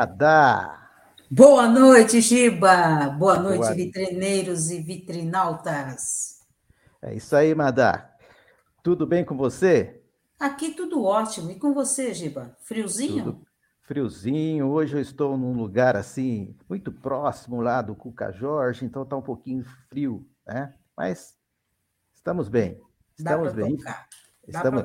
Madá. Boa noite, Giba. Boa noite, Boa... vitrineiros e vitrinautas. É isso aí, Madá. Tudo bem com você? Aqui tudo ótimo. E com você, Giba? Friozinho? Tudo friozinho. Hoje eu estou num lugar assim, muito próximo lá do Cuca Jorge, então está um pouquinho frio, né? Mas estamos bem. Estamos bem. Tocar. Estamos.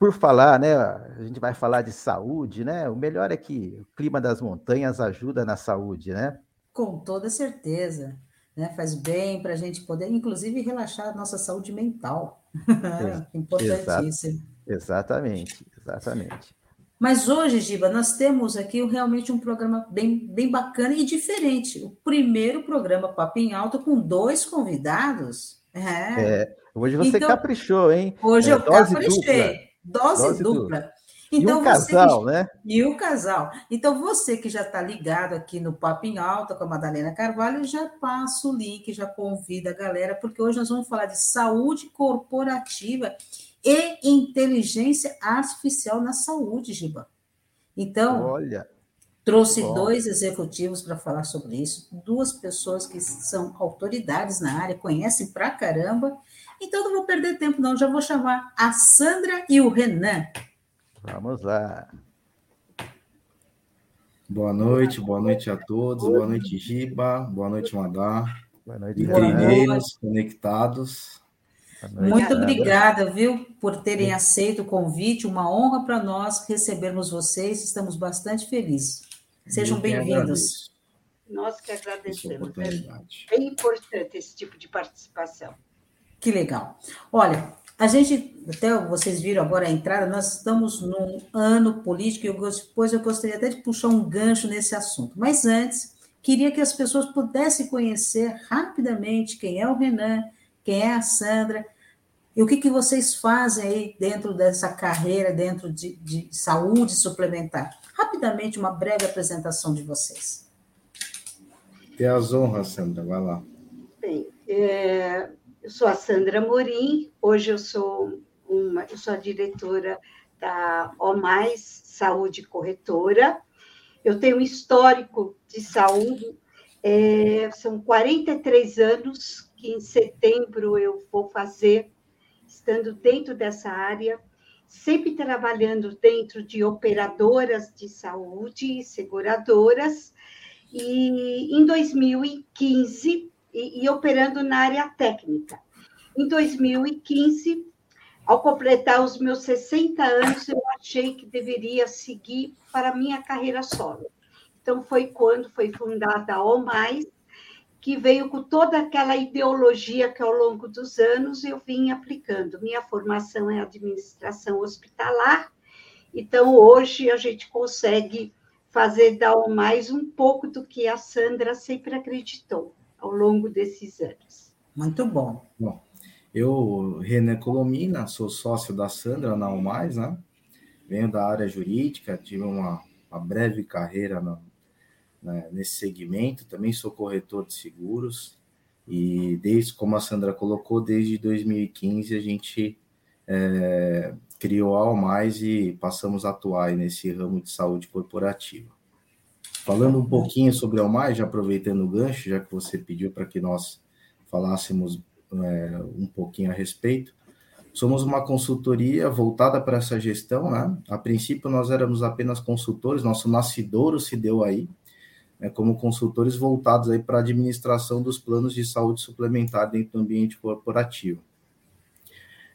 Por falar, né? A gente vai falar de saúde, né? O melhor é que o clima das montanhas ajuda na saúde, né? Com toda certeza. Né? Faz bem para a gente poder, inclusive, relaxar a nossa saúde mental. É, Importantíssimo. Exatamente, exatamente. Mas hoje, Giba, nós temos aqui realmente um programa bem, bem bacana e diferente. O primeiro programa Papo em Alto com dois convidados. É. é hoje você então, caprichou, hein? Hoje é, eu caprichei. Dupla. Dose, Dose dupla. dupla. Então, e o casal, que... né? E o casal. Então, você que já está ligado aqui no Papo em Alta com a Madalena Carvalho, já passa o link, já convida a galera, porque hoje nós vamos falar de saúde corporativa e inteligência artificial na saúde, Giba. Então, Olha, trouxe bom. dois executivos para falar sobre isso, duas pessoas que são autoridades na área, conhecem pra caramba, então não vou perder tempo, não. Já vou chamar a Sandra e o Renan. Vamos lá. Boa noite, boa noite a todos. Boa noite, Giba. Boa noite, Madá. Boa noite, Vitrineiros conectados. Muito obrigada, viu, por terem aceito o convite. Uma honra para nós recebermos vocês. Estamos bastante felizes. Sejam bem-vindos. Nós que agradecemos. É bem importante esse tipo de participação. Que legal. Olha, a gente, até vocês viram agora a entrada, nós estamos num ano político e depois eu gostaria até de puxar um gancho nesse assunto. Mas antes, queria que as pessoas pudessem conhecer rapidamente quem é o Renan, quem é a Sandra, e o que, que vocês fazem aí dentro dessa carreira, dentro de, de saúde suplementar. Rapidamente, uma breve apresentação de vocês. Tem as honras, Sandra, vai lá. Bem, é, eu sou a Sandra Morim, hoje eu sou uma, eu sou a diretora da O Mais Saúde Corretora. Eu tenho um histórico de saúde, é, são 43 anos que em setembro eu vou fazer, estando dentro dessa área, sempre trabalhando dentro de operadoras de saúde seguradoras. E em 2015 e, e operando na área técnica. Em 2015, ao completar os meus 60 anos, eu achei que deveria seguir para a minha carreira solo. Então, foi quando foi fundada a OMAIS, que veio com toda aquela ideologia que, ao longo dos anos, eu vim aplicando. Minha formação é administração hospitalar, então, hoje, a gente consegue fazer da OMAIS um pouco do que a Sandra sempre acreditou ao longo desses anos. Muito bom. Bom, eu, René Colomina, sou sócio da Sandra na UMAIS, né? Venho da área jurídica, tive uma, uma breve carreira no, né, nesse segmento, também sou corretor de seguros, e desde, como a Sandra colocou, desde 2015 a gente é, criou a Almais e passamos a atuar nesse ramo de saúde corporativa. Falando um pouquinho sobre a Almais, já aproveitando o gancho, já que você pediu para que nós falássemos é, um pouquinho a respeito, somos uma consultoria voltada para essa gestão, né? A princípio nós éramos apenas consultores, nosso nascidouro se deu aí, né, como consultores voltados aí para a administração dos planos de saúde suplementar dentro do ambiente corporativo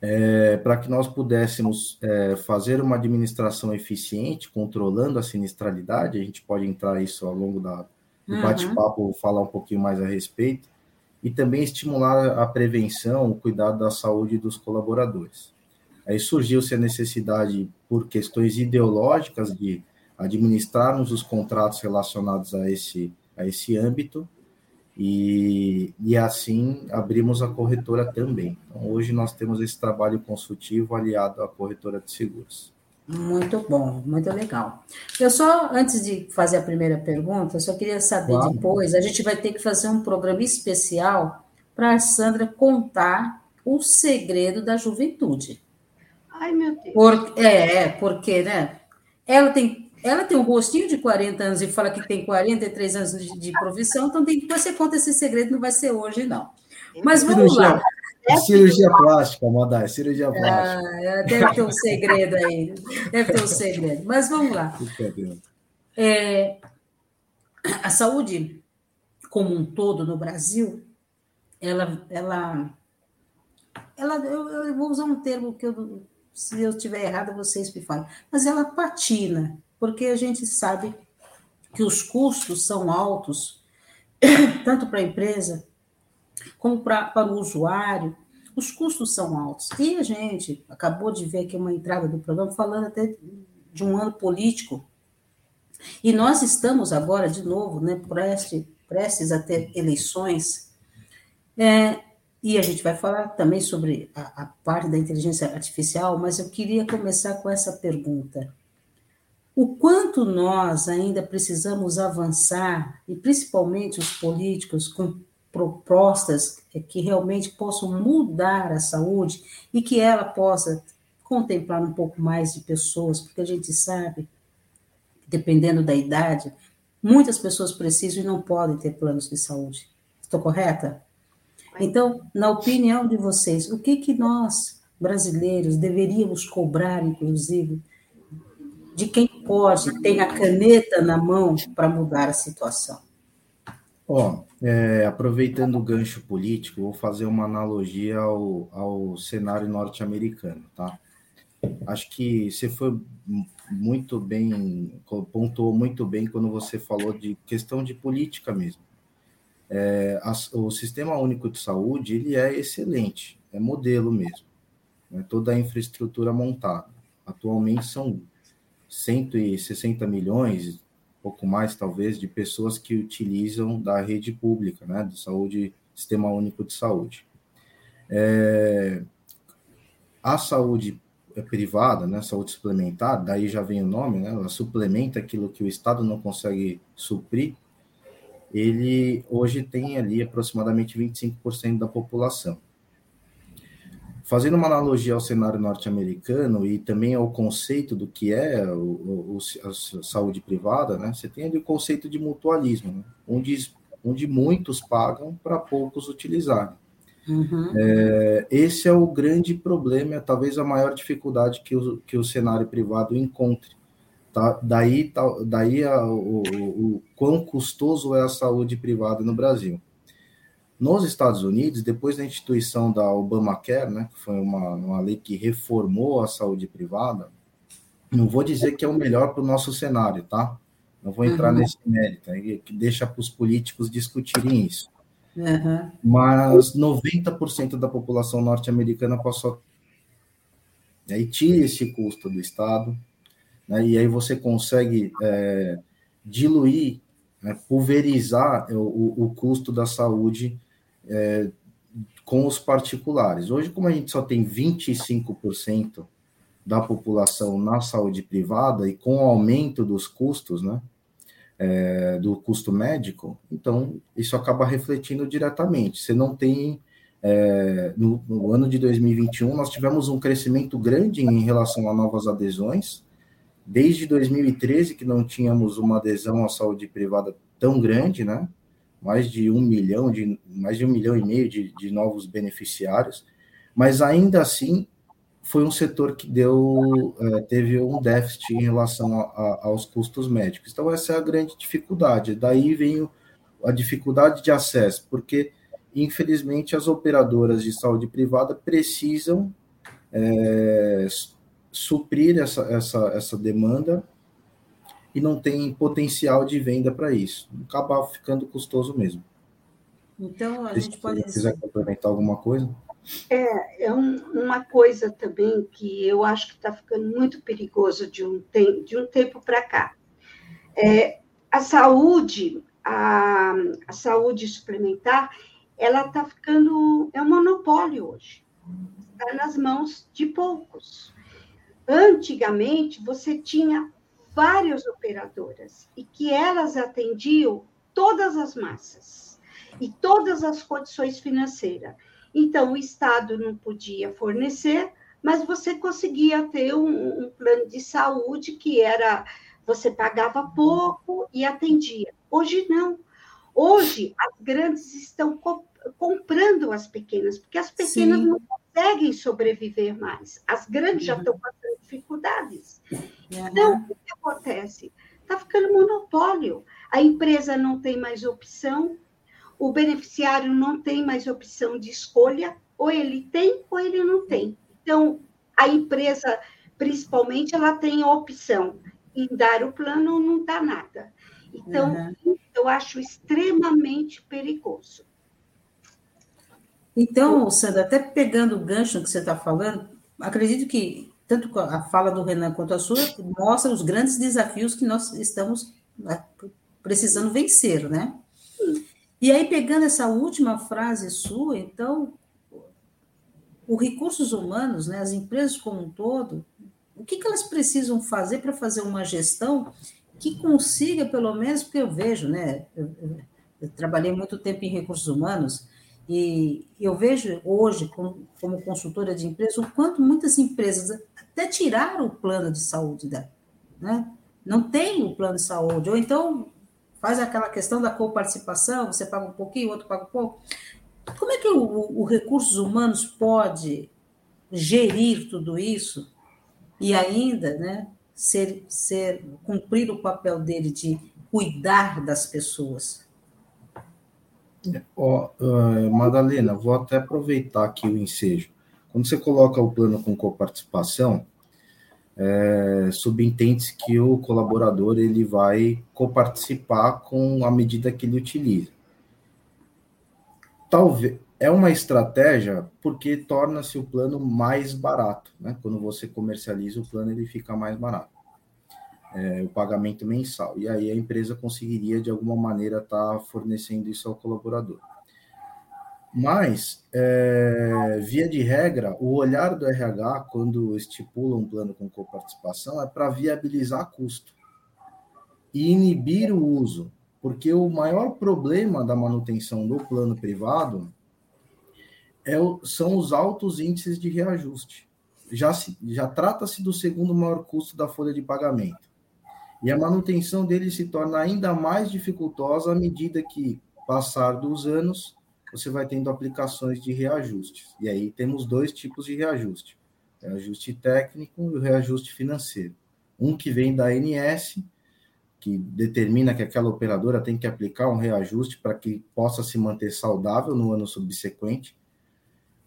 é, para que nós pudéssemos é, fazer uma administração eficiente, controlando a sinistralidade, a gente pode entrar isso ao longo da, do uhum. bate-papo, falar um pouquinho mais a respeito, e também estimular a prevenção, o cuidado da saúde dos colaboradores. Aí surgiu-se a necessidade, por questões ideológicas, de administrarmos os contratos relacionados a esse, a esse âmbito, e, e assim abrimos a corretora também. Então, hoje nós temos esse trabalho consultivo aliado à corretora de seguros. Muito bom, muito legal. Eu só, antes de fazer a primeira pergunta, só queria saber claro. depois, a gente vai ter que fazer um programa especial para a Sandra contar o segredo da juventude. Ai, meu Deus. Por, é, é, porque, né? Ela tem ela tem um gostinho de 40 anos e fala que tem 43 anos de, de profissão, então tem, depois você conta esse segredo, não vai ser hoje, não. Mas vamos cirurgia, lá. É cirurgia plástica, Moda, é cirurgia plástica. Ah, deve ter um segredo aí. Deve ter um segredo. Mas vamos lá. É, a saúde como um todo no Brasil, ela, ela, ela eu, eu vou usar um termo que eu, se eu estiver errado, vocês me falem, mas ela patina, porque a gente sabe que os custos são altos, tanto para a empresa como pra, para o usuário, os custos são altos. E a gente acabou de ver aqui uma entrada do programa falando até de um ano político. E nós estamos agora, de novo, né, prestes, prestes a ter eleições. É, e a gente vai falar também sobre a, a parte da inteligência artificial, mas eu queria começar com essa pergunta. O quanto nós ainda precisamos avançar, e principalmente os políticos, com propostas que realmente possam mudar a saúde e que ela possa contemplar um pouco mais de pessoas, porque a gente sabe, dependendo da idade, muitas pessoas precisam e não podem ter planos de saúde. Estou correta? Então, na opinião de vocês, o que, que nós, brasileiros, deveríamos cobrar, inclusive, de quem pode, tem a caneta na mão para mudar a situação? Ó, é, aproveitando o gancho político, vou fazer uma analogia ao, ao cenário norte-americano, tá? Acho que você foi muito bem, pontuou muito bem quando você falou de questão de política mesmo. É, a, o Sistema Único de Saúde, ele é excelente, é modelo mesmo. Né? Toda a infraestrutura montada. Atualmente são 160 milhões, pouco mais talvez, de pessoas que utilizam da rede pública, né, de saúde, Sistema Único de Saúde. É, a saúde privada, né, saúde suplementar, daí já vem o nome, né, ela suplementa aquilo que o Estado não consegue suprir, ele hoje tem ali aproximadamente 25% da população. Fazendo uma analogia ao cenário norte-americano e também ao conceito do que é o, o, a saúde privada, né? Você tem ali o conceito de mutualismo, né? onde, onde muitos pagam para poucos utilizarem. Uhum. É, esse é o grande problema, é talvez a maior dificuldade que o, que o cenário privado encontre. Tá? Daí, tá, daí a, o, o, o quão custoso é a saúde privada no Brasil. Nos Estados Unidos, depois da instituição da Obamacare, né, que foi uma, uma lei que reformou a saúde privada, não vou dizer que é o melhor para o nosso cenário, tá? Não vou entrar uhum. nesse mérito, aí, que deixa para os políticos discutirem isso. Uhum. Mas 90% da população norte-americana passou. E aí tira esse custo do Estado, né, e aí você consegue é, diluir, né, pulverizar o, o custo da saúde é, com os particulares. Hoje, como a gente só tem 25% da população na saúde privada e com o aumento dos custos, né, é, do custo médico, então isso acaba refletindo diretamente. Você não tem é, no, no, ano de 2021 nós tivemos um crescimento grande em relação a novas adesões. Desde 2013 que não tínhamos uma adesão à saúde privada tão grande, né? Mais de um milhão, de, mais de um milhão e meio de, de novos beneficiários, mas ainda assim foi um setor que deu é, teve um déficit em relação a, a, aos custos médicos. Então essa é a grande dificuldade. Daí vem a dificuldade de acesso, porque infelizmente as operadoras de saúde privada precisam é, suprir essa, essa, essa demanda e não tem potencial de venda para isso. Acaba ficando custoso mesmo. Então, a Se gente pode. Se quiser complementar alguma coisa? É, é um, uma coisa também que eu acho que está ficando muito perigoso de um, tem, de um tempo para cá. É, a saúde, a, a saúde suplementar, ela está ficando, é um monopólio hoje. Está nas mãos de poucos. Antigamente, você tinha várias operadoras e que elas atendiam todas as massas e todas as condições financeiras. Então, o Estado não podia fornecer, mas você conseguia ter um, um plano de saúde que era você pagava pouco e atendia. Hoje não. Hoje as grandes estão co comprando as pequenas, porque as pequenas Sim. não conseguem sobreviver mais. As grandes uhum. já estão passando dificuldades. Uhum. Então, o que acontece? Está ficando monopólio. A empresa não tem mais opção, o beneficiário não tem mais opção de escolha, ou ele tem ou ele não tem. Então, a empresa, principalmente, ela tem a opção em dar o plano ou não dá nada. Então, uhum. eu acho extremamente perigoso. Então, Sandra, até pegando o gancho que você está falando, acredito que tanto a fala do Renan quanto a sua mostra os grandes desafios que nós estamos né, precisando vencer, né? E aí, pegando essa última frase sua, então, os recursos humanos, né, as empresas como um todo, o que, que elas precisam fazer para fazer uma gestão que consiga, pelo menos, porque eu vejo, né, eu, eu, eu trabalhei muito tempo em recursos humanos, e eu vejo hoje, como, como consultora de empresas, o quanto muitas empresas até tiraram o plano de saúde dela, né? Não tem o plano de saúde, ou então faz aquela questão da coparticipação, você paga um pouquinho, o outro paga um pouco. Como é que o, o recursos humanos pode gerir tudo isso e ainda, né, ser, ser cumprir o papel dele de cuidar das pessoas? Ó, uh, Madalena, vou até aproveitar aqui o ensejo. Quando você coloca o plano com coparticipação, é, subentende-se que o colaborador ele vai coparticipar com a medida que ele utiliza. Talvez é uma estratégia porque torna-se o plano mais barato, né? Quando você comercializa o plano, ele fica mais barato é, o pagamento mensal. E aí a empresa conseguiria, de alguma maneira, estar tá fornecendo isso ao colaborador. Mas, é, via de regra, o olhar do RH, quando estipula um plano com coparticipação, é para viabilizar custo e inibir o uso, porque o maior problema da manutenção do plano privado é o, são os altos índices de reajuste. Já, já trata-se do segundo maior custo da folha de pagamento. E a manutenção dele se torna ainda mais dificultosa à medida que, passar dos anos, você vai tendo aplicações de reajustes. E aí temos dois tipos de reajuste: reajuste técnico e o reajuste financeiro. Um que vem da ANS, que determina que aquela operadora tem que aplicar um reajuste para que possa se manter saudável no ano subsequente,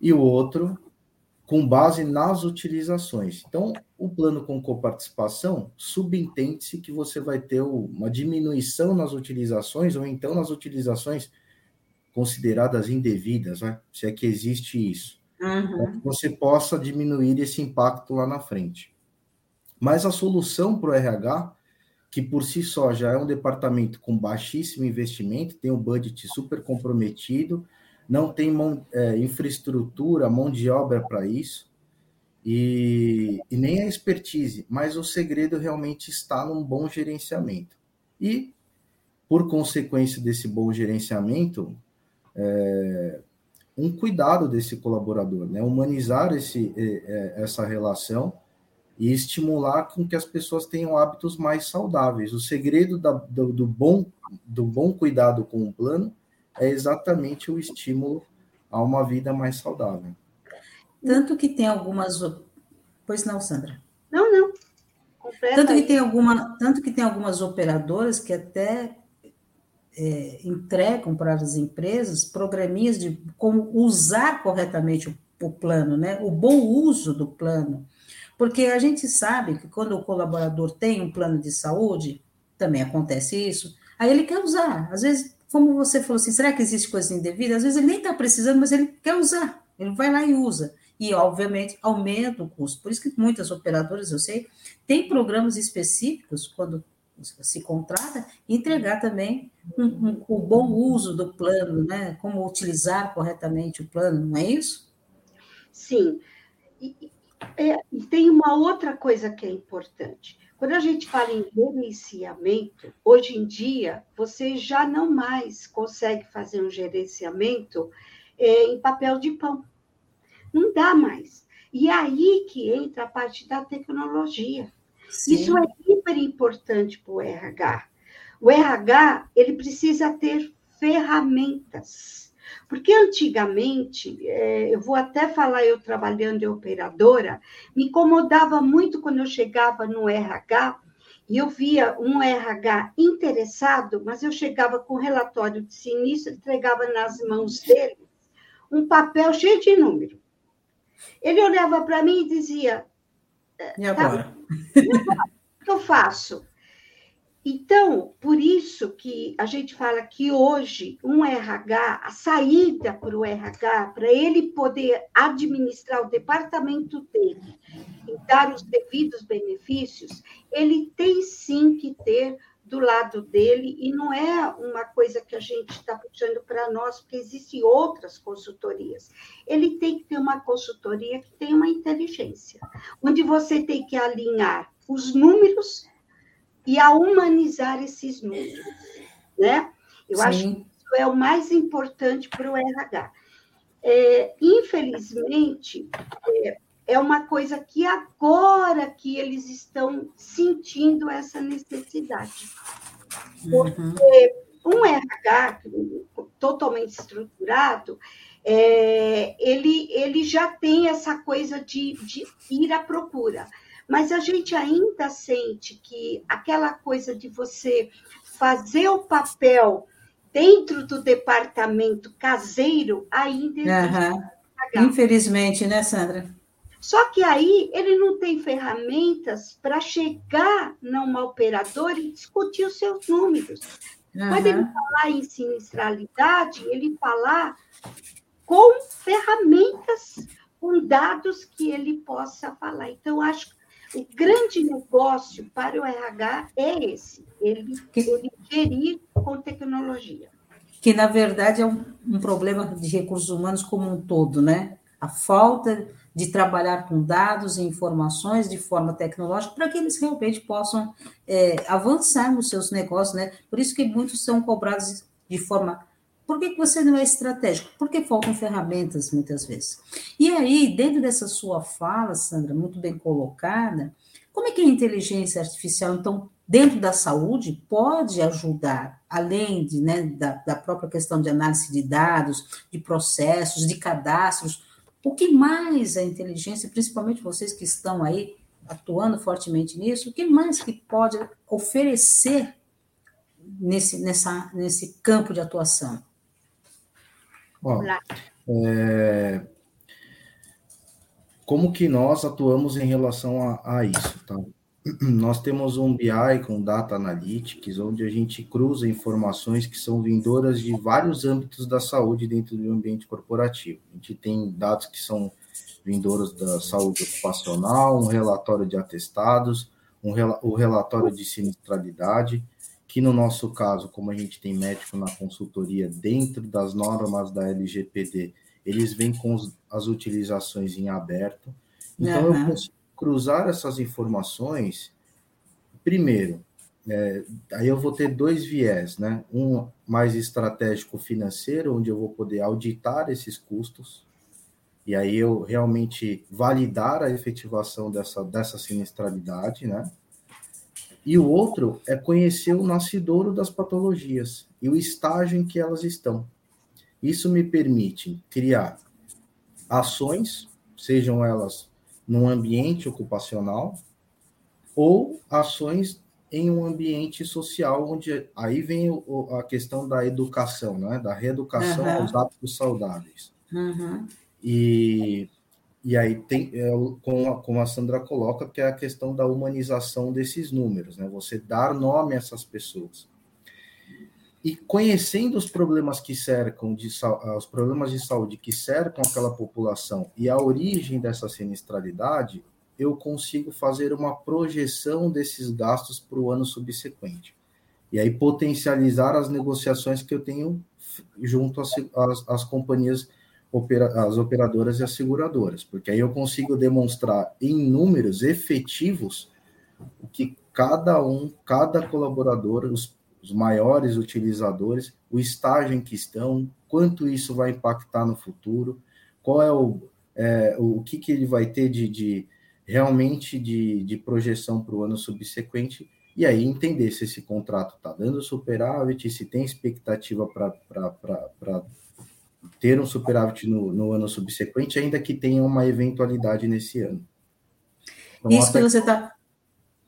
e o outro com base nas utilizações. Então, o plano com coparticipação subentende-se que você vai ter uma diminuição nas utilizações, ou então nas utilizações consideradas indevidas, né? se é que existe isso. Uhum. você possa diminuir esse impacto lá na frente. Mas a solução para o RH, que por si só já é um departamento com baixíssimo investimento, tem um budget super comprometido, não tem mão, é, infraestrutura, mão de obra para isso, e, e, nem a expertise, mas o segredo realmente está num bom gerenciamento. E, por consequência desse bom gerenciamento, é, um cuidado desse colaborador, né? humanizar esse, é, essa relação e estimular com que as pessoas tenham hábitos mais saudáveis. O segredo da, do, do, bom, do bom cuidado com o plano é exatamente o estímulo a uma vida mais saudável. Tanto que tem algumas. Pois não, Sandra? Não, não. Tanto que, tem alguma, tanto que tem algumas operadoras que até é, entregam para as empresas programinhas de como usar corretamente o, o plano, né? o bom uso do plano. Porque a gente sabe que quando o colaborador tem um plano de saúde, também acontece isso, aí ele quer usar. Às vezes como você falou assim, será que existe coisa indevida? Às vezes ele nem está precisando, mas ele quer usar. Ele vai lá e usa. E, obviamente, aumenta o custo. Por isso que muitas operadoras, eu sei, têm programas específicos, quando se contrata, entregar também um, um, o bom uso do plano, né? Como utilizar corretamente o plano, não é isso? Sim. E, é, tem uma outra coisa que é importante. Quando a gente fala em gerenciamento, hoje em dia, você já não mais consegue fazer um gerenciamento é, em papel de pão. Não dá mais. E é aí que entra a parte da tecnologia. Sim. Isso é super importante para o RH. O RH ele precisa ter ferramentas. Porque antigamente, é, eu vou até falar, eu trabalhando em operadora, me incomodava muito quando eu chegava no RH e eu via um RH interessado, mas eu chegava com relatório de sinistro, entregava nas mãos dele um papel cheio de número. Ele olhava para mim e dizia: E agora? Tá, o que eu faço? Então, por isso que a gente fala que hoje um RH, a saída para o RH, para ele poder administrar o departamento dele e dar os devidos benefícios, ele tem sim que ter do lado dele, e não é uma coisa que a gente está puxando para nós, porque existem outras consultorias. Ele tem que ter uma consultoria que tem uma inteligência, onde você tem que alinhar os números e a humanizar esses números, né? Eu Sim. acho que isso é o mais importante para o RH. É, infelizmente, é, é uma coisa que agora que eles estão sentindo essa necessidade. Porque um RH totalmente estruturado, é, ele, ele já tem essa coisa de, de ir à procura. Mas a gente ainda sente que aquela coisa de você fazer o papel dentro do departamento caseiro ainda existe. Uhum. Infelizmente, né, Sandra? Só que aí ele não tem ferramentas para chegar numa operadora e discutir os seus números. Uhum. Quando ele falar em sinistralidade, ele falar com ferramentas, com dados que ele possa falar. Então, acho que o grande negócio para o RH é esse, ele, ele gerir com tecnologia. Que, na verdade, é um, um problema de recursos humanos como um todo, né? A falta de trabalhar com dados e informações de forma tecnológica para que eles realmente possam é, avançar nos seus negócios, né? Por isso que muitos são cobrados de forma. Por que, você não é estratégico? Porque faltam ferramentas muitas vezes. E aí, dentro dessa sua fala, Sandra, muito bem colocada, como é que a inteligência artificial, então, dentro da saúde, pode ajudar, além de, né, da, da própria questão de análise de dados, de processos, de cadastros, o que mais a inteligência, principalmente vocês que estão aí atuando fortemente nisso, o que mais que pode oferecer nesse, nessa, nesse campo de atuação? Bom, é, como que nós atuamos em relação a, a isso, tá? nós temos um BI com Data Analytics, onde a gente cruza informações que são vindouras de vários âmbitos da saúde dentro do ambiente corporativo. A gente tem dados que são vindouros da saúde ocupacional, um relatório de atestados, um, o relatório de sinistralidade, que no nosso caso, como a gente tem médico na consultoria, dentro das normas da LGPD, eles vêm com as utilizações em aberto. Então, uhum. eu consigo cruzar essas informações, primeiro, é, aí eu vou ter dois viés, né? Um mais estratégico financeiro, onde eu vou poder auditar esses custos, e aí eu realmente validar a efetivação dessa, dessa sinistralidade, né? E o outro é conhecer o nascidouro das patologias e o estágio em que elas estão. Isso me permite criar ações, sejam elas num ambiente ocupacional ou ações em um ambiente social, onde aí vem o, a questão da educação, né? da reeducação uhum. aos hábitos saudáveis. Uhum. E, e aí tem, é, como, a, como a Sandra coloca, que é a questão da humanização desses números, né? você dar nome a essas pessoas. E conhecendo os problemas que cercam, de, os problemas de saúde que cercam aquela população e a origem dessa sinistralidade, eu consigo fazer uma projeção desses gastos para o ano subsequente. E aí potencializar as negociações que eu tenho junto às, às, às companhias, opera, as operadoras e as seguradoras, porque aí eu consigo demonstrar em números efetivos o que cada um, cada colaborador, os os maiores utilizadores, o estágio em que estão, quanto isso vai impactar no futuro, qual é o, é, o que, que ele vai ter de, de realmente de, de projeção para o ano subsequente, e aí entender se esse contrato está dando superávit, se tem expectativa para ter um superávit no, no, ano subsequente, ainda que tenha uma eventualidade nesse ano. Então, Isso até... que você está.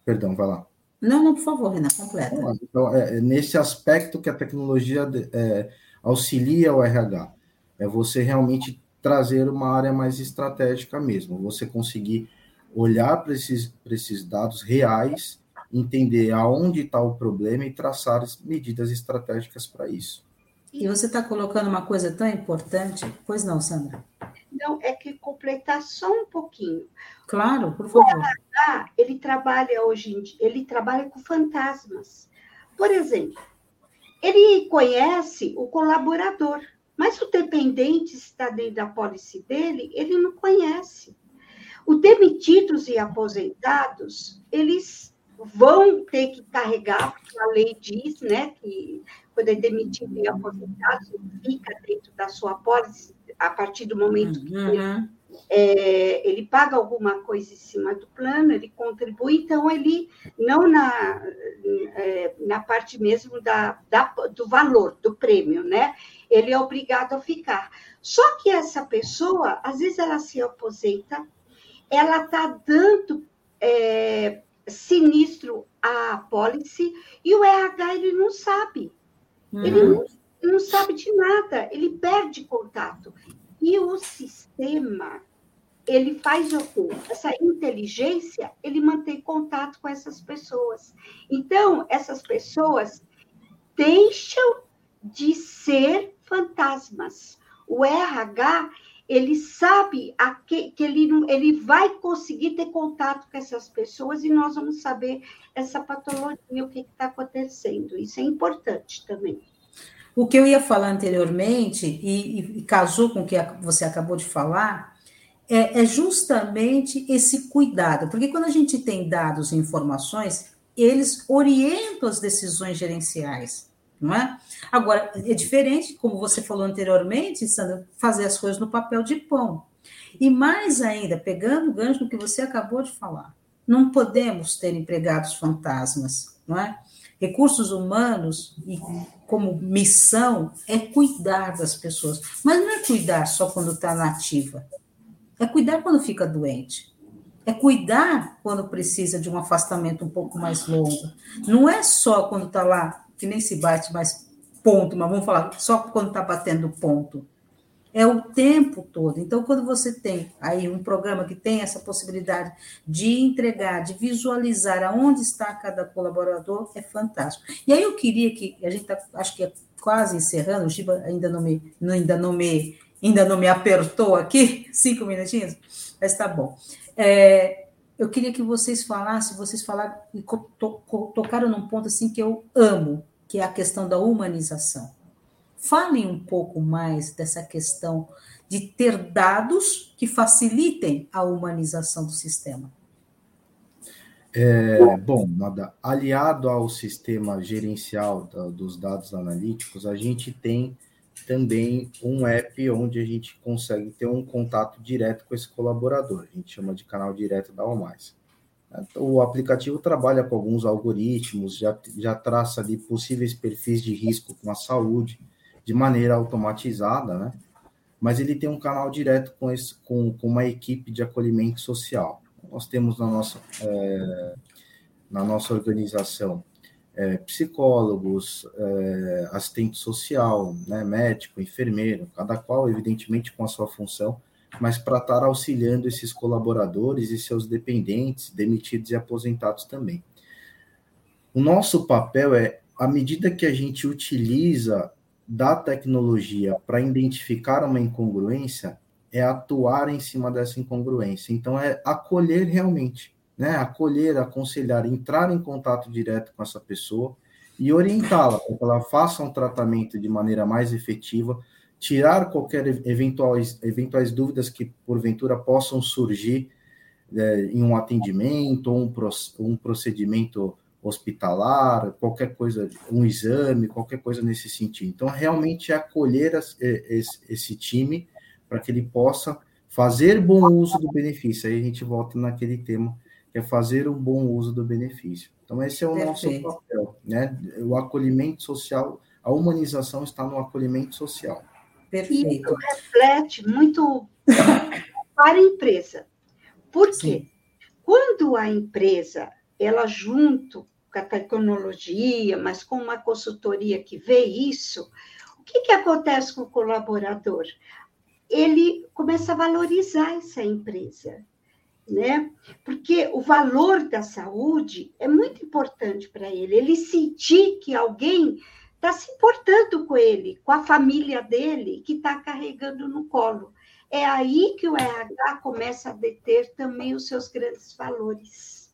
Perdão, vai lá. Não, não, por favor, Renan, completa. Então, é, é nesse aspecto que a tecnologia é, auxilia o RH. É você realmente trazer uma área mais estratégica mesmo, você conseguir olhar para esses, esses dados reais entender aonde está o problema e traçar medidas estratégicas para isso. E você está colocando uma coisa tão importante, pois não, Sandra? Não, é que completar só um pouquinho. Claro, por favor. O RH, ele trabalha hoje em dia, ele trabalha com fantasmas. Por exemplo, ele conhece o colaborador, mas o dependente está dentro da policy dele, ele não conhece. Os demitidos e aposentados, eles vão ter que carregar, porque a lei diz né, que quando é demitido e aposentado, fica dentro da sua pólice a partir do momento que uhum. ele, é, ele paga alguma coisa em cima do plano, ele contribui, então ele, não na, é, na parte mesmo da, da, do valor, do prêmio, né? Ele é obrigado a ficar. Só que essa pessoa, às vezes ela se aposenta, ela está dando é, sinistro a policy e o RH ele não sabe. Uhum. Ele não, não sabe de nada, ele perde contato. E o sistema, ele faz o quê? Essa inteligência, ele mantém contato com essas pessoas. Então, essas pessoas deixam de ser fantasmas. O RH, ele sabe que, que ele, ele vai conseguir ter contato com essas pessoas e nós vamos saber essa patologia, o que está acontecendo. Isso é importante também. O que eu ia falar anteriormente, e, e casou com o que você acabou de falar, é, é justamente esse cuidado, porque quando a gente tem dados e informações, eles orientam as decisões gerenciais não é? Agora, é diferente, como você falou anteriormente, Sandra, fazer as coisas no papel de pão. E mais ainda, pegando o gancho do que você acabou de falar, não podemos ter empregados fantasmas, não é? Recursos humanos, e como missão, é cuidar das pessoas. Mas não é cuidar só quando está nativa. É cuidar quando fica doente. É cuidar quando precisa de um afastamento um pouco mais longo. Não é só quando está lá que nem se bate mais ponto, mas vamos falar só quando está batendo ponto. É o tempo todo. Então, quando você tem aí um programa que tem essa possibilidade de entregar, de visualizar aonde está cada colaborador, é fantástico. E aí eu queria que, a gente está, acho que é quase encerrando, o Giba ainda não me, ainda não me, ainda não me apertou aqui, cinco minutinhos, mas está bom. É, eu queria que vocês falassem, vocês falaram, tocaram num ponto assim que eu amo, que é a questão da humanização. Falem um pouco mais dessa questão de ter dados que facilitem a humanização do sistema. É, bom, nada, aliado ao sistema gerencial da, dos dados analíticos, a gente tem também um app onde a gente consegue ter um contato direto com esse colaborador. A gente chama de canal direto da Almais. O aplicativo trabalha com alguns algoritmos, já, já traça ali possíveis perfis de risco com a saúde de maneira automatizada, né? Mas ele tem um canal direto com, esse, com, com uma equipe de acolhimento social. Nós temos na nossa, é, na nossa organização é, psicólogos, é, assistente social, né, médico, enfermeiro, cada qual, evidentemente, com a sua função, mas para estar auxiliando esses colaboradores e seus dependentes, demitidos e aposentados também. O nosso papel é, à medida que a gente utiliza da tecnologia para identificar uma incongruência, é atuar em cima dessa incongruência. Então, é acolher realmente, né? Acolher, aconselhar, entrar em contato direto com essa pessoa e orientá-la para que ela faça um tratamento de maneira mais efetiva, tirar qualquer eventuais, eventuais dúvidas que porventura possam surgir é, em um atendimento, um, um procedimento hospitalar, qualquer coisa, um exame, qualquer coisa nesse sentido. Então, realmente acolher as, esse, esse time para que ele possa fazer bom uso do benefício. Aí a gente volta naquele tema que é fazer um bom uso do benefício. Então, esse é o Perfeito. nosso papel, né? O acolhimento social, a humanização está no acolhimento social. Perfeito. Isso reflete muito para a empresa. Por quê? Sim. Quando a empresa, ela junto com a tecnologia, mas com uma consultoria que vê isso, o que, que acontece com o colaborador? Ele começa a valorizar essa empresa, né? Porque o valor da saúde é muito importante para ele. Ele sentir que alguém está se importando com ele, com a família dele, que está carregando no colo. É aí que o RH começa a deter também os seus grandes valores.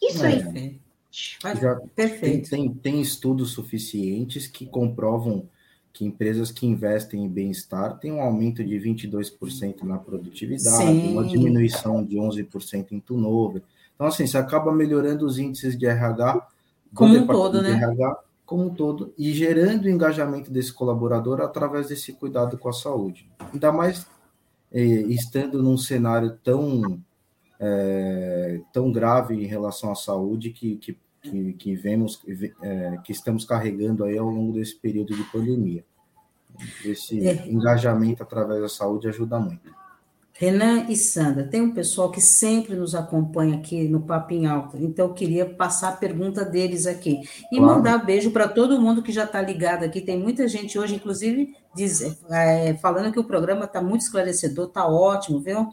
Isso é, aí. Já Perfeito. Tem, tem, tem estudos suficientes que comprovam que empresas que investem em bem-estar têm um aumento de 22% na produtividade, Sim. uma diminuição de 11% em turnover. Então, assim, você acaba melhorando os índices de RH como um todo, né? RH, como um todo, e gerando o engajamento desse colaborador através desse cuidado com a saúde. Ainda mais eh, estando num cenário tão, eh, tão grave em relação à saúde que, que que, que vemos, é, que estamos carregando aí ao longo desse período de pandemia. Esse engajamento através da saúde ajuda muito. Renan e Sandra, tem um pessoal que sempre nos acompanha aqui no Papo em Alto, então eu queria passar a pergunta deles aqui. E claro. mandar beijo para todo mundo que já está ligado aqui. Tem muita gente hoje, inclusive, diz, é, falando que o programa está muito esclarecedor, está ótimo, viu?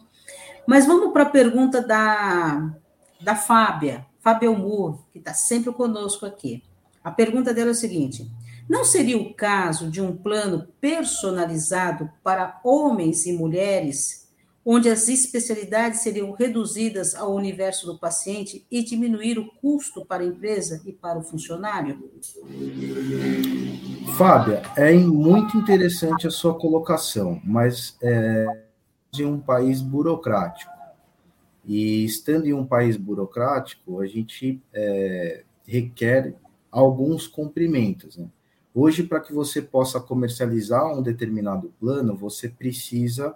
Mas vamos para a pergunta da, da Fábia. Fábio Moore, que está sempre conosco aqui. A pergunta dela é a seguinte: não seria o caso de um plano personalizado para homens e mulheres, onde as especialidades seriam reduzidas ao universo do paciente e diminuir o custo para a empresa e para o funcionário? Fábia, é muito interessante a sua colocação, mas é de um país burocrático. E estando em um país burocrático, a gente é, requer alguns cumprimentos. Né? Hoje, para que você possa comercializar um determinado plano, você precisa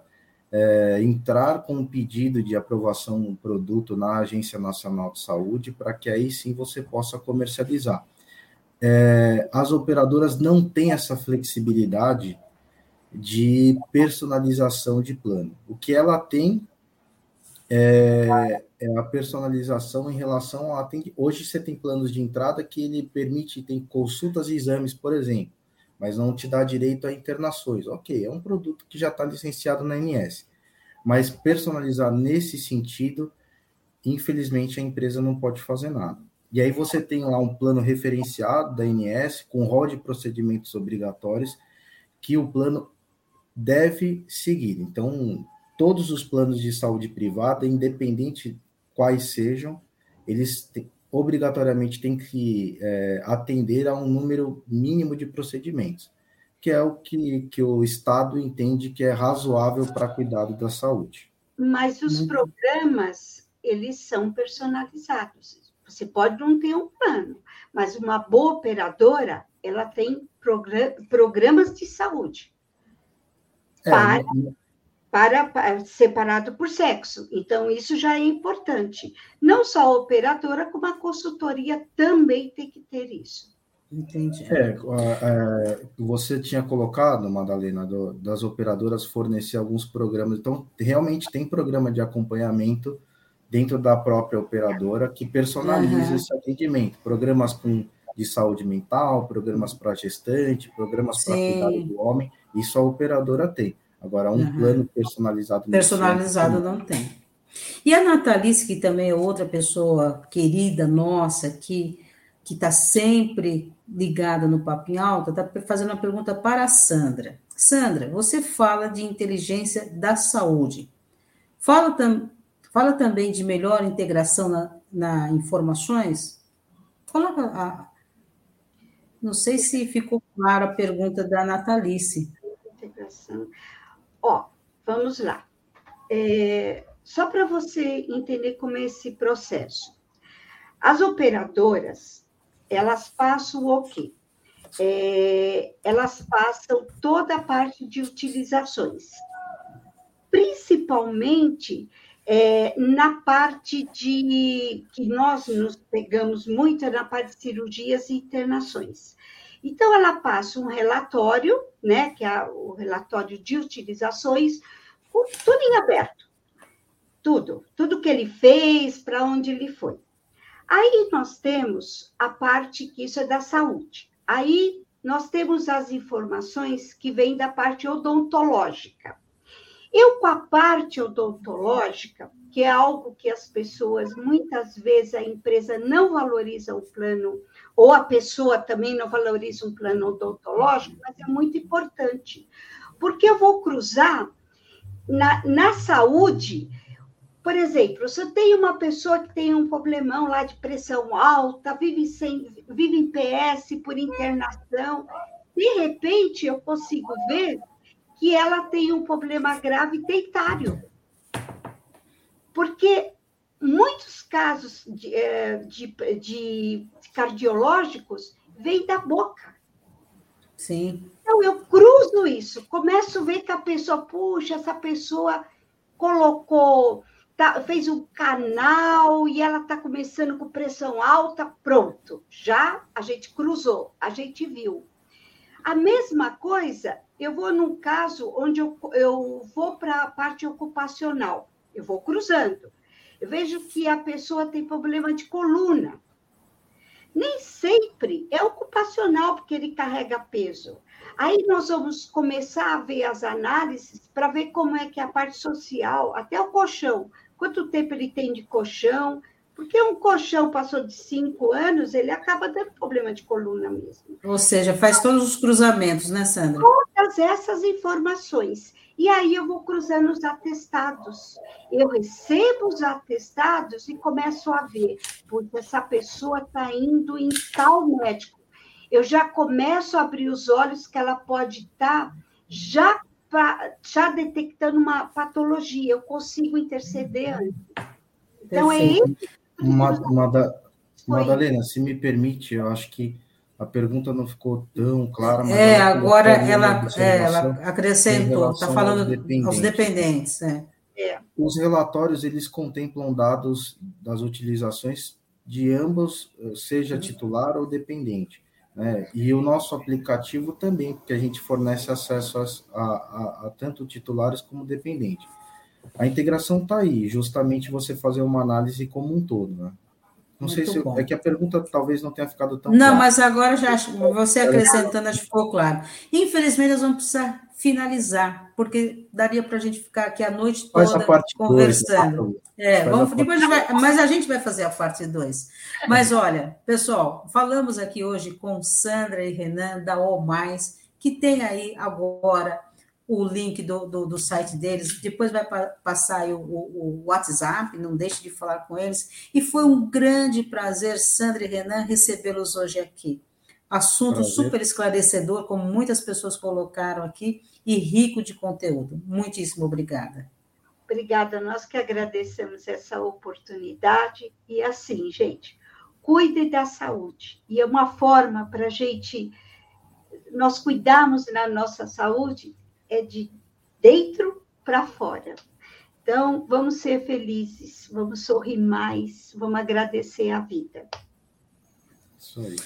é, entrar com um pedido de aprovação do produto na Agência Nacional de Saúde, para que aí sim você possa comercializar. É, as operadoras não têm essa flexibilidade de personalização de plano. O que ela tem é, é, a personalização em relação a. Tem, hoje você tem planos de entrada que ele permite, tem consultas e exames, por exemplo, mas não te dá direito a internações. Ok, é um produto que já está licenciado na ANS. Mas personalizar nesse sentido, infelizmente a empresa não pode fazer nada. E aí você tem lá um plano referenciado da ANS, com rol de procedimentos obrigatórios, que o plano deve seguir. Então, todos os planos de saúde privada, independente quais sejam, eles obrigatoriamente têm que é, atender a um número mínimo de procedimentos, que é o que, que o Estado entende que é razoável para cuidado da saúde. Mas os programas, eles são personalizados. Você pode não ter um plano, mas uma boa operadora, ela tem programas de saúde. É, para para, separado por sexo. Então, isso já é importante. Não só a operadora, como a consultoria também tem que ter isso. Entendi. É, é, você tinha colocado, Madalena, do, das operadoras fornecer alguns programas. Então, realmente tem programa de acompanhamento dentro da própria operadora que personaliza uhum. esse atendimento. Programas com, de saúde mental, programas para gestante, programas para cuidado do homem. Isso a operadora tem. Agora, um uhum. plano personalizado. Personalizado não tem. E a Natalice, que também é outra pessoa querida nossa, que está sempre ligada no Papo em Alta, está fazendo uma pergunta para a Sandra. Sandra, você fala de inteligência da saúde. Fala, tam, fala também de melhor integração na, na informações? Coloca a, não sei se ficou clara a pergunta da Natalice. Integração. Ó, vamos lá. É, só para você entender como é esse processo. As operadoras, elas passam o quê? É, elas passam toda a parte de utilizações. Principalmente é, na parte de que nós nos pegamos muito é na parte de cirurgias e internações. Então, ela passa um relatório, né, que é o relatório de utilizações, com tudo em aberto. Tudo, tudo que ele fez, para onde ele foi. Aí nós temos a parte que isso é da saúde. Aí nós temos as informações que vêm da parte odontológica. Eu, com a parte odontológica, que é algo que as pessoas, muitas vezes, a empresa não valoriza o plano, ou a pessoa também não valoriza um plano odontológico, mas é muito importante. Porque eu vou cruzar na, na saúde, por exemplo, se eu tenho uma pessoa que tem um problemão lá de pressão alta, vive, sem, vive em PS por internação, de repente eu consigo ver que ela tem um problema grave dentário. Porque muitos casos de, é, de, de cardiológicos vêm da boca. Sim. Então, eu cruzo isso, começo a ver que a pessoa, puxa, essa pessoa colocou, tá, fez um canal e ela está começando com pressão alta, pronto. Já a gente cruzou, a gente viu. A mesma coisa, eu vou num caso onde eu, eu vou para a parte ocupacional, eu vou cruzando. Eu vejo que a pessoa tem problema de coluna. Nem sempre é ocupacional, porque ele carrega peso. Aí nós vamos começar a ver as análises para ver como é que é a parte social, até o colchão. Quanto tempo ele tem de colchão, porque um colchão passou de cinco anos, ele acaba dando problema de coluna mesmo. Ou seja, faz todos os cruzamentos, né, Sandra? Todas essas informações. E aí eu vou cruzando os atestados. Eu recebo os atestados e começo a ver, porque essa pessoa está indo em tal médico. Eu já começo a abrir os olhos que ela pode estar tá já, já detectando uma patologia. Eu consigo interceder antes. Então, é isso Madalena, se me permite, eu acho que a pergunta não ficou tão clara. Mas é, agora ela, é, ela acrescentou, está falando aos dependentes. Aos dependentes é. É. Os relatórios, eles contemplam dados das utilizações de ambos, seja uhum. titular ou dependente. Né? E o nosso aplicativo também, porque a gente fornece acesso a, a, a tanto titulares como dependente. A integração está aí, justamente você fazer uma análise como um todo, né? Não Muito sei se eu, é que a pergunta talvez não tenha ficado tão Não, clara. mas agora já você acrescentando acho que ficou claro. Infelizmente nós vamos precisar finalizar, porque daria para a gente ficar aqui a noite toda a conversando. Dois, é, vamos, a depois vai, mas a gente vai fazer a parte 2. Mas olha, pessoal, falamos aqui hoje com Sandra e Renan da O Mais, que tem aí agora o link do, do, do, site deles, depois vai passar o, o, o, WhatsApp, não deixe de falar com eles. E foi um grande prazer, Sandra e Renan, recebê-los hoje aqui. Assunto prazer. super esclarecedor, como muitas pessoas colocaram aqui, e rico de conteúdo. Muitíssimo obrigada. Obrigada, nós que agradecemos essa oportunidade. E assim, gente, cuide da saúde. E é uma forma para a gente, nós cuidarmos da nossa saúde, é de dentro para fora. Então, vamos ser felizes, vamos sorrir mais, vamos agradecer a vida. Isso aí.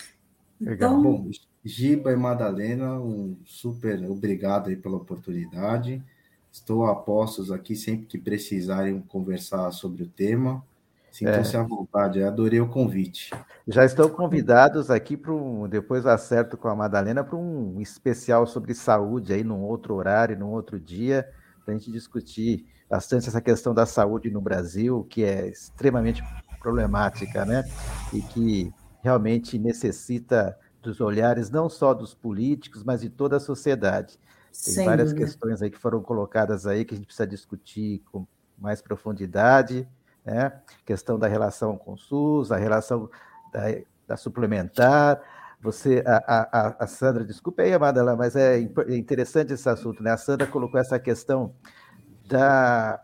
Legal. Então... Bom, Giba e Madalena, um super obrigado aí pela oportunidade. Estou a postos aqui sempre que precisarem conversar sobre o tema. Sintam-se é. à vontade, adorei o convite. Já estão convidados aqui para um, depois acerto com a Madalena, para um especial sobre saúde aí num outro horário, num outro dia, para a gente discutir bastante essa questão da saúde no Brasil, que é extremamente problemática, né? E que realmente necessita dos olhares não só dos políticos, mas de toda a sociedade. Tem Sem várias dúvida. questões aí que foram colocadas aí que a gente precisa discutir com mais profundidade né? questão da relação com o SUS, a relação da, da suplementar. Você, a, a, a, Sandra, desculpe aí, Amada, mas é, é interessante esse assunto, né? A Sandra colocou essa questão da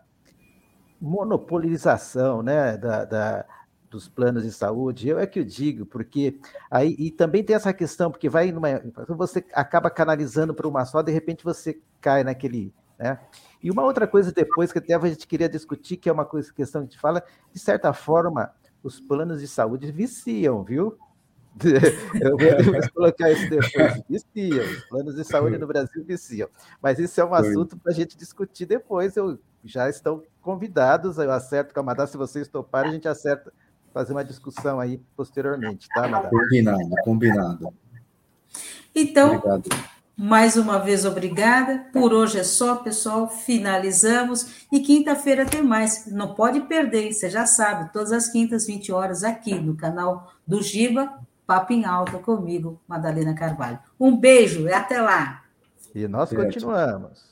monopolização, né? Da, da, dos planos de saúde. Eu é que eu digo, porque aí e também tem essa questão, porque vai numa, você acaba canalizando para uma só, de repente você cai naquele, né? E uma outra coisa depois que até a gente queria discutir, que é uma coisa, questão que a gente fala, de certa forma, os planos de saúde viciam, viu? Eu vou colocar isso depois. Viciam. Os planos de saúde no Brasil viciam. Mas isso é um assunto para a gente discutir depois. Eu, já estão convidados. Eu acerto com a Madá. Se vocês toparem, a gente acerta fazer uma discussão aí posteriormente, tá, Madá? Combinado, combinado. Então, Obrigado. Mais uma vez, obrigada. Por hoje é só, pessoal. Finalizamos. E quinta-feira tem mais. Não pode perder, você já sabe, todas as quintas, 20 horas, aqui no canal do Giba, Papo em Alta comigo, Madalena Carvalho. Um beijo e até lá. E nós continuamos.